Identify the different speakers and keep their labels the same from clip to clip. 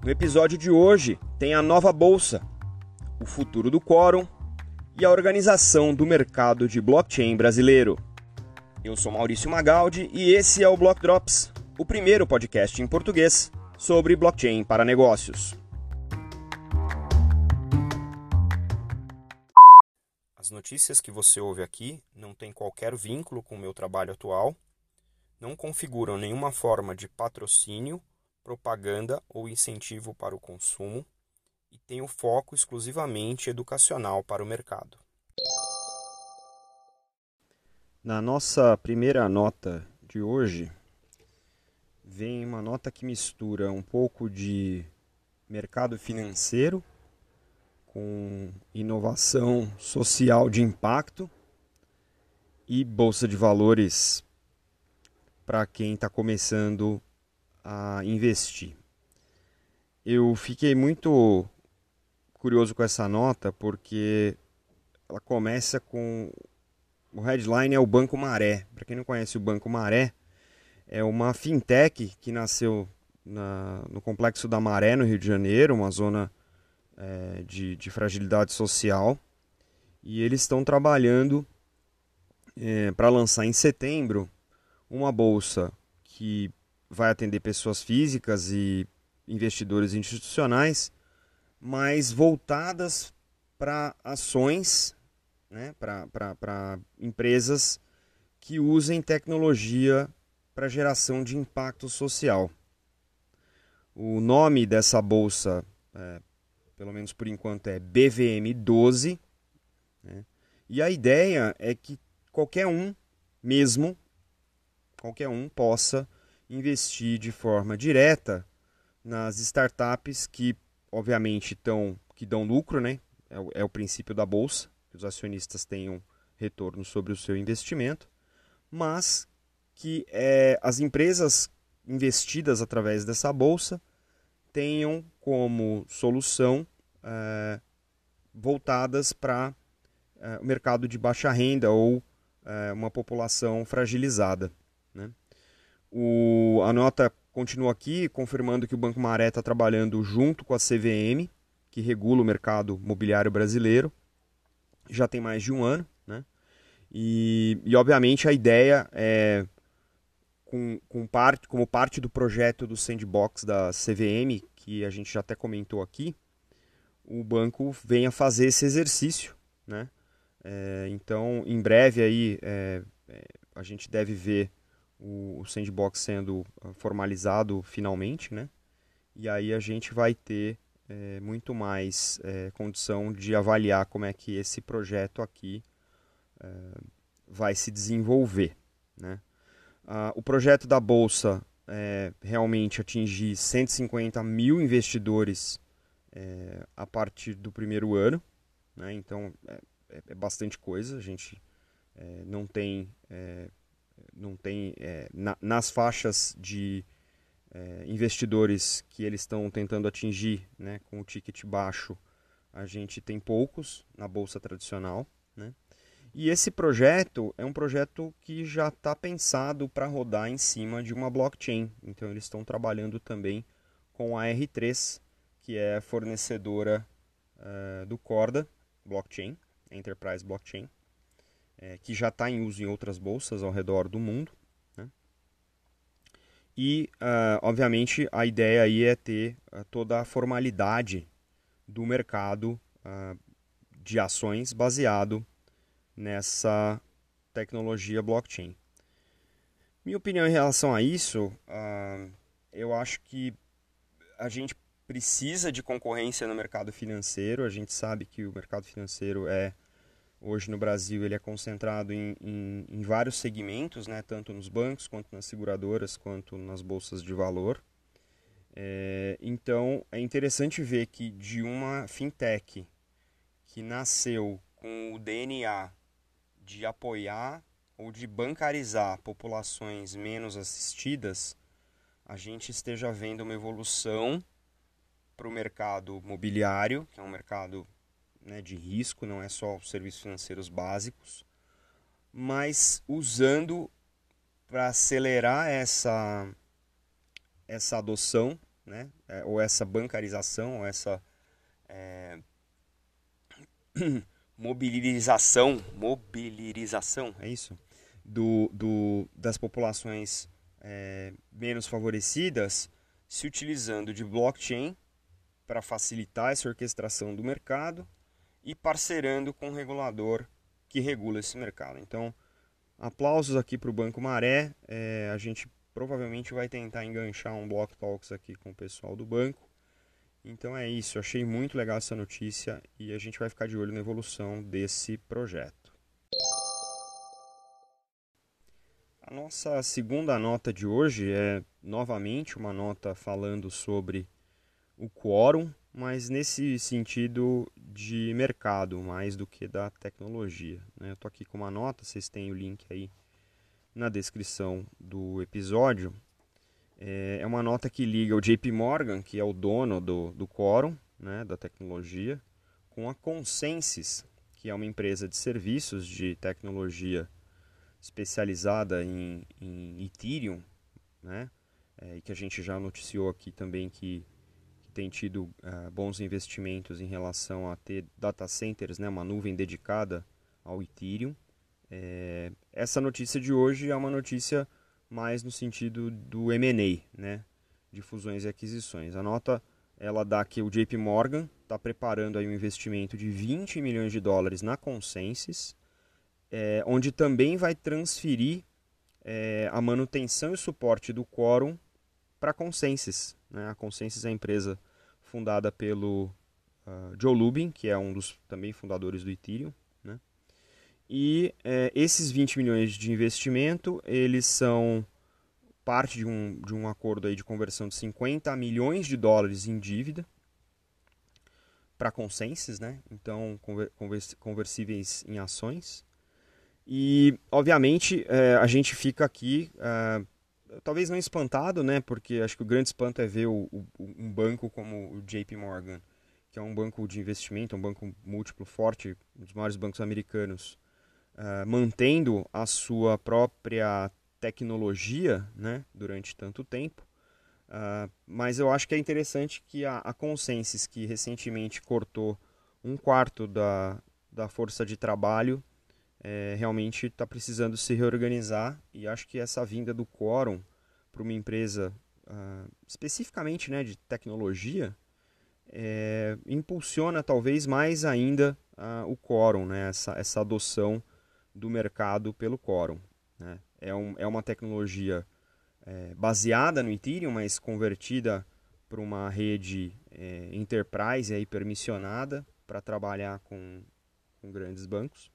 Speaker 1: No episódio de hoje tem a nova bolsa, o futuro do quórum e a organização do mercado de blockchain brasileiro. Eu sou Maurício Magaldi e esse é o Block Drops, o primeiro podcast em português sobre blockchain para negócios. As notícias que você ouve aqui não têm qualquer vínculo com o meu trabalho atual, não configuram nenhuma forma de patrocínio propaganda ou incentivo para o consumo e tem o foco exclusivamente educacional para o mercado. Na nossa primeira nota de hoje, vem uma nota que mistura um pouco de mercado financeiro com inovação social de impacto e bolsa de valores para quem está começando a investir. Eu fiquei muito curioso com essa nota porque ela começa com o headline é o Banco Maré. Para quem não conhece o Banco Maré, é uma fintech que nasceu na, no complexo da Maré, no Rio de Janeiro, uma zona é, de, de, fragilidade social. E eles estão trabalhando é, para lançar em setembro uma bolsa que vai atender pessoas físicas e investidores institucionais, mas voltadas para ações, né, para empresas que usem tecnologia para geração de impacto social. O nome dessa bolsa, é, pelo menos por enquanto, é BVM12. Né, e a ideia é que qualquer um, mesmo, qualquer um possa investir de forma direta nas startups que, obviamente, estão que dão lucro, né? É o, é o princípio da bolsa, que os acionistas tenham retorno sobre o seu investimento, mas que é, as empresas investidas através dessa bolsa tenham como solução é, voltadas para é, o mercado de baixa renda ou é, uma população fragilizada. Né? O, a nota continua aqui, confirmando que o Banco Maré está trabalhando junto com a CVM, que regula o mercado mobiliário brasileiro, já tem mais de um ano. Né? E, e obviamente a ideia é, com, com parte, como parte do projeto do Sandbox da CVM, que a gente já até comentou aqui, o banco venha fazer esse exercício. Né? É, então, em breve aí, é, é a gente deve ver o, o sandbox sendo ah, formalizado finalmente, né? E aí a gente vai ter é, muito mais é, condição de avaliar como é que esse projeto aqui é, vai se desenvolver, né? Ah, o projeto da Bolsa realmente atingir 150 mil investidores a partir do primeiro ano, né? Então é, é, é bastante coisa, a gente não tem não tem é, na, nas faixas de é, investidores que eles estão tentando atingir né, com o ticket baixo, a gente tem poucos na bolsa tradicional. Né? E esse projeto é um projeto que já está pensado para rodar em cima de uma blockchain. Então eles estão trabalhando também com a R3, que é fornecedora uh, do Corda Blockchain, Enterprise Blockchain é, que já está em uso em outras bolsas ao redor do mundo. Né? E, uh, obviamente, a ideia aí é ter uh, toda a formalidade do mercado uh, de ações baseado nessa tecnologia blockchain. Minha opinião em relação a isso, eu acho que a gente precisa de concorrência no mercado financeiro. A gente sabe que o mercado financeiro é Hoje no Brasil ele é concentrado em, em, em, vários segmentos, né, tanto nos bancos, quanto nas seguradoras, quanto nas bolsas de valor. É, então é interessante ver que de uma fintech que nasceu com o DNA de apoiar ou de bancarizar populações menos assistidas, a gente esteja vendo uma evolução para o mercado mobiliário, que é um mercado né, de risco, não é só os serviços financeiros básicos, mas usando para acelerar essa, essa adoção né? É, ou essa bancarização, ou essa é, mobilização, mobilização, é isso? Do, do, das populações é, menos favorecidas, se utilizando de blockchain para facilitar essa orquestração do mercado e parcerando com o regulador que regula esse mercado. Então, aplausos aqui para o Banco Maré. É, a gente provavelmente vai tentar enganchar um Block Talks aqui com o pessoal do banco. Então é isso, achei muito legal essa notícia e a gente vai ficar de olho na evolução desse projeto. A nossa segunda nota de hoje é novamente uma nota falando sobre o quórum, mas nesse sentido de mercado mais do que da tecnologia. Né? Eu estou aqui com uma nota, vocês têm o link aí na descrição do episódio. É, é uma nota que liga o JP Morgan, que é o dono do, do Quorum, né, da tecnologia, com a Consensus, que é uma empresa de serviços de tecnologia especializada em, em Ethereum, né, é, e que a gente já noticiou aqui também que, que tem tido uh, bons investimentos em relação a ter data centers, né, uma nuvem dedicada ao Ethereum. É, essa notícia de hoje é uma notícia mais no sentido do M&A, né, de fusões e aquisições. A nota ela dá que o JP Morgan está preparando aí um investimento de 20 milhões de dólares na Consensus, é, onde também vai transferir é, a manutenção e suporte do Quorum para a Consensus. Né? A Consensus é a empresa fundada pelo uh, Joe Lubin, que é um dos também fundadores do Ethereum. E é, esses 20 milhões de investimento, eles são parte de um, de um acordo aí de conversão de 50 milhões de dólares em dívida para consensos, né? Então, conversíveis em ações. E, obviamente, é, a gente fica aqui, é, talvez não espantado, né? Porque acho que o grande espanto é ver o, o, um banco como o JP Morgan, que é um banco de investimento, um banco múltiplo forte, um dos maiores bancos americanos, uh, mantendo a sua própria tecnologia né, durante tanto tempo. Uh, mas eu acho que é interessante que a, a Consensus, que recentemente cortou um quarto da, da força de trabalho, é, realmente está precisando se reorganizar e acho que essa vinda do Quorum para uma empresa uh, especificamente né, de tecnologia é, impulsiona talvez mais ainda uh, o Quorum, né, essa, essa adoção do mercado pelo Quorum. Né? É, um, é uma tecnologia é, baseada no Ethereum, mas convertida para uma rede é, enterprise aí, permissionada para trabalhar com, com grandes bancos.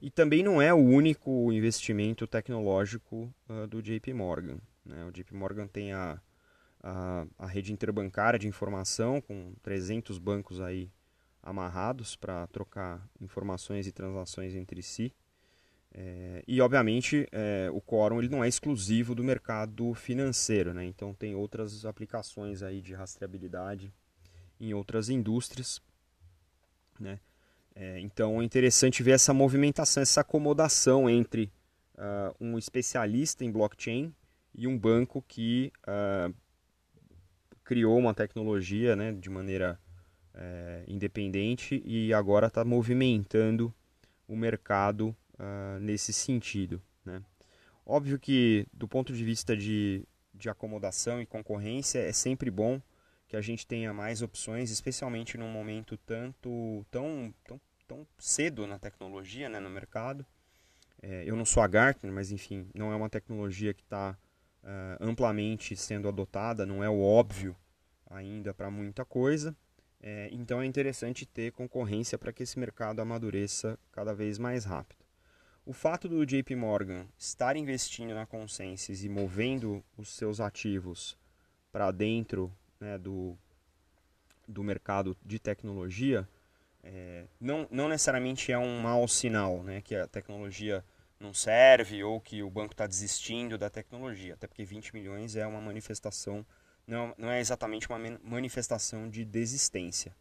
Speaker 1: E também não é o único investimento tecnológico uh, do JP Morgan. Né? O JP Morgan tem a, a, a, rede interbancária de informação, com 300 bancos aí amarrados para trocar informações e transações entre si. É, e, obviamente, é, o Quorum ele não é exclusivo do mercado financeiro, né? então tem outras aplicações aí de rastreabilidade em outras indústrias. Né? É, então é interessante ver essa movimentação, essa acomodação entre uh, um especialista em blockchain e um banco que uh, criou uma tecnologia né, de maneira uh, independente e agora está movimentando o mercado uh, nesse sentido. Né? Óbvio que, do ponto de vista de, de acomodação e concorrência, é sempre bom que a gente tenha mais opções, especialmente num momento tanto tão, tão, tão cedo na tecnologia, né, no mercado. É, eu não sou a Gartner, mas enfim, não é uma tecnologia que está uh, ah, amplamente sendo adotada, não é o óbvio ainda para muita coisa. É, então é interessante ter concorrência para que esse mercado amadureça cada vez mais rápido. O fato do JP Morgan estar investindo na Consensus e movendo os seus ativos para dentro né, do, do mercado de tecnologia é, não, não necessariamente é um mau sinal, né, que a tecnologia não serve ou que o banco está desistindo da tecnologia, até porque 20 milhões é uma manifestação, não, não é exatamente uma manifestação de desistência,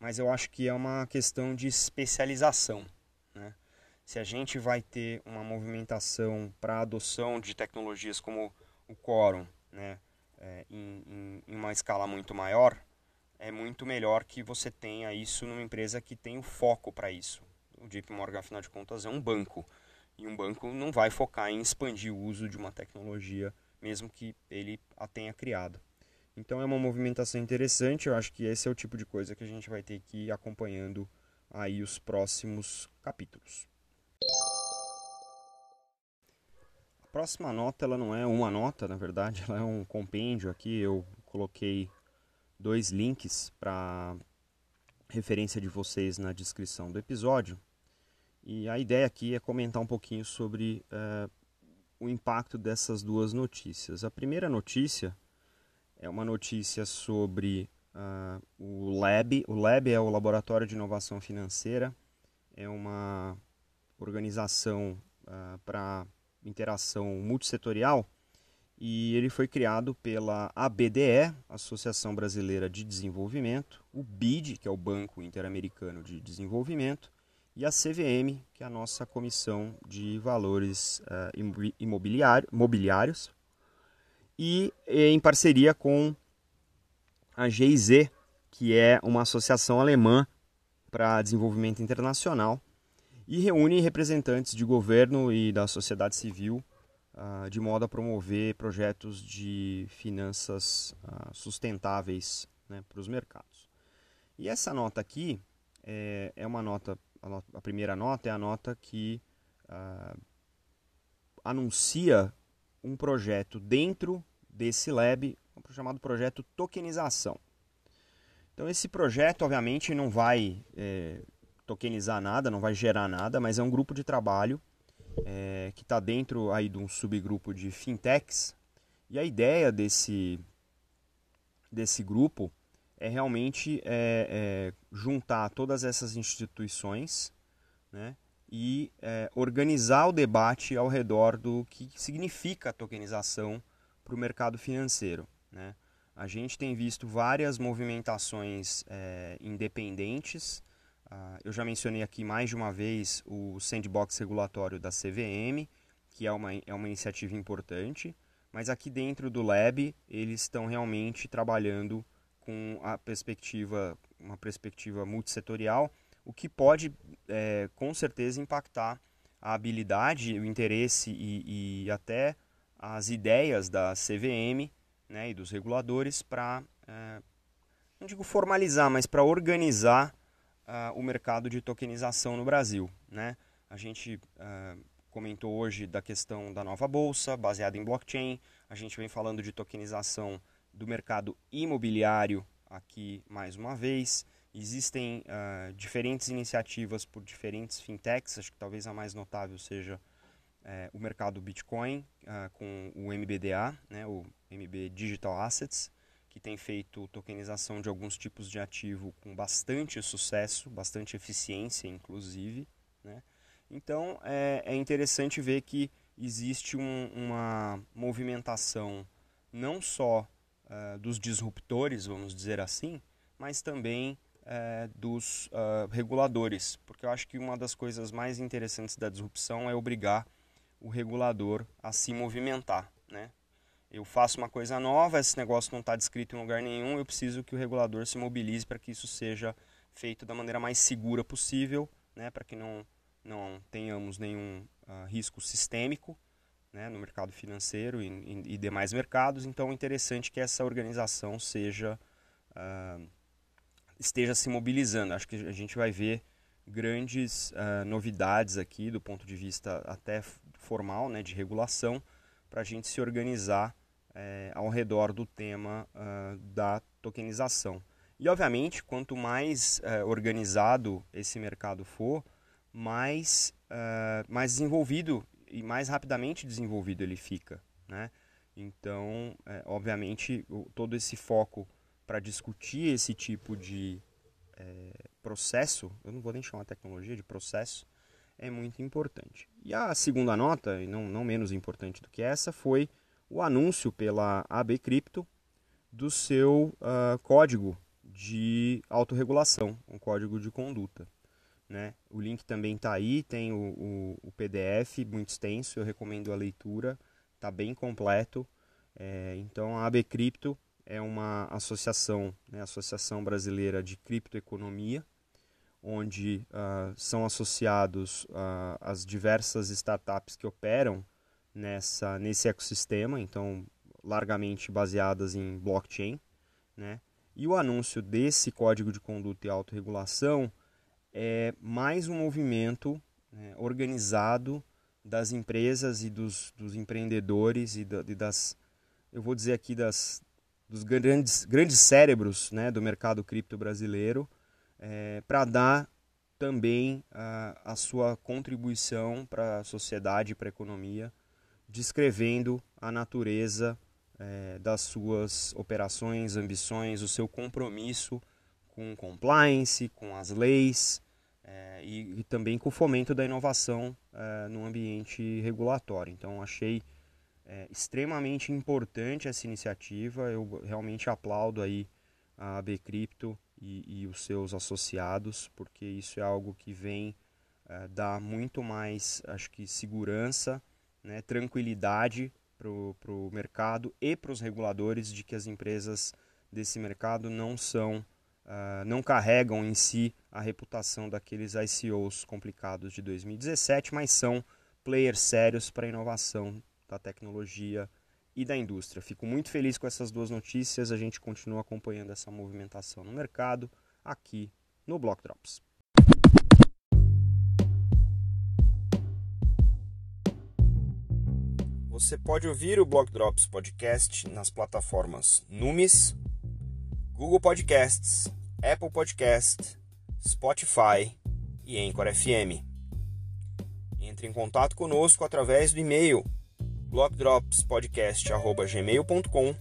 Speaker 1: mas eu acho que é uma questão de especialização. Né? se a gente vai ter uma movimentação para a adoção de tecnologias como o Quorum, né, é, em, em, em uma escala muito maior, é muito melhor que você tenha isso numa empresa que tem o foco para isso. O JP Morgan, afinal de contas, é um banco. E um banco não vai focar em expandir o uso de uma tecnologia, mesmo que ele a tenha criado. Então é uma movimentação interessante, eu acho que esse é o tipo de coisa que a gente vai ter que ir acompanhando aí os próximos capítulos. A próxima nota, ela não é uma nota, na verdade, ela é um compêndio aqui, eu coloquei dois links para referência de vocês na descrição do episódio. E a ideia aqui é comentar um pouquinho sobre uh, o impacto dessas duas notícias. A primeira notícia é uma notícia sobre uh, o LAB. O LAB é o Laboratório de Inovação Financeira, é uma organização uh, para interação multissetorial e ele foi criado pela ABDE, Associação Brasileira de Desenvolvimento, o BID, que é o Banco Interamericano de Desenvolvimento, e a CVM, que é a nossa Comissão de Valores uh, Imobiliários, e em parceria com a GIZ, que é uma associação alemã para desenvolvimento internacional, e reúne representantes de governo e da sociedade civil uh, de modo a promover projetos de finanças uh, sustentáveis né, para os mercados. E essa nota aqui é, é uma nota a, a primeira nota é a nota que uh, anuncia um projeto dentro desse lab, chamado projeto tokenização. Então esse projeto, obviamente, não vai é, tokenizar nada, não vai gerar nada, mas é um grupo de trabalho é, que está dentro aí de um subgrupo de fintechs. E a ideia desse, desse grupo é realmente é, é, juntar todas essas instituições né, e é, organizar o debate ao redor do que significa a tokenização para o mercado financeiro. Né? A gente tem visto várias movimentações é, independentes. Uh, eu já mencionei aqui mais de uma vez o sandbox regulatório da CVM, que é uma, é uma iniciativa importante, mas aqui dentro do Lab eles estão realmente trabalhando com a perspectiva, uma perspectiva multissetorial, o que pode é, com certeza impactar a habilidade, o interesse e, e até as ideias da CVM né, e dos reguladores para, é, não digo formalizar, mas para organizar uh, o mercado de tokenização no Brasil. Né? A gente uh, comentou hoje da questão da nova bolsa, baseada em blockchain, a gente vem falando de tokenização do mercado imobiliário aqui mais uma vez. Existem uh, diferentes iniciativas por diferentes fintechs, acho que talvez a mais notável seja uh, o mercado Bitcoin, com o MBDA, né, o MB Digital Assets, que tem feito tokenização de alguns tipos de ativo com bastante sucesso, bastante eficiência, inclusive. Né? Então é, é interessante ver que existe um, uma movimentação não só uh, dos disruptores, vamos dizer assim, mas também uh, dos uh, reguladores, porque eu acho que uma das coisas mais interessantes da disrupção é obrigar o regulador a se movimentar, né? Eu faço uma coisa nova, esse negócio não está descrito em lugar nenhum, eu preciso que o regulador se mobilize para que isso seja feito da maneira mais segura possível, né, para que não, não tenhamos nenhum uh, risco sistêmico né, no mercado financeiro e, e, e, demais mercados. Então, é interessante que essa organização seja uh, esteja se mobilizando. Acho que a gente vai ver grandes uh, novidades aqui do ponto de vista até formal, né, de regulação, para a gente se organizar é, ao redor do tema uh, da tokenização. E, obviamente, quanto mais uh, organizado esse mercado for, mais, uh, mais desenvolvido e mais rapidamente desenvolvido ele fica. Né? Então, é, obviamente, o, todo esse foco para discutir esse tipo de é, processo, eu não vou nem chamar tecnologia de processo, é muito importante. E a segunda nota, e não, não menos importante do que essa, foi o anúncio pela AB Crypto do seu uh, código de autorregulação, um código de conduta. Né? O link também está aí, tem o, o, o, PDF muito extenso, eu recomendo a leitura, está bem completo. É, então a AB Cripto é uma associação, né, Associação Brasileira de Criptoeconomia, onde uh, são associados uh, as diversas startups que operam nessa, nesse ecossistema, então largamente baseadas em blockchain. Né? E o anúncio desse código de conduta e autorregulação é mais um movimento né, organizado das empresas e dos, dos empreendedores e, da, e, das, eu vou dizer aqui, das, dos grandes, grandes cérebros né, do mercado cripto brasileiro é, para dar também a, a sua contribuição para a sociedade para a economia, descrevendo a natureza é, das suas operações, ambições, o seu compromisso com compliance, com as leis é, e, e, também com o fomento da inovação é, no ambiente regulatório. Então, achei é, extremamente importante essa iniciativa. Eu realmente aplaudo aí a AB Cripto e, e os seus associados, porque isso é algo que vem é, dar muito mais, acho que, segurança, né, tranquilidade para o mercado e para os reguladores de que as empresas desse mercado não são, uh, não carregam em si a reputação daqueles ICOs complicados de 2017, mas são players sérios para a inovação da tecnologia e da indústria. Fico muito feliz com essas duas notícias. A gente continua acompanhando essa movimentação no mercado aqui no Block Drops. Você pode ouvir o Block Drops Podcast nas plataformas Numis, Google Podcasts, Apple Podcast, Spotify e Anchor FM. Entre em contato conosco através do e-mail blockdropspodcast.gmail.com,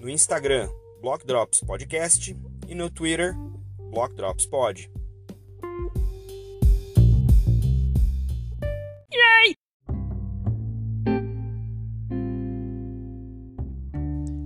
Speaker 1: no Instagram, Blockdrops Podcast e no Twitter, Blockdropspod.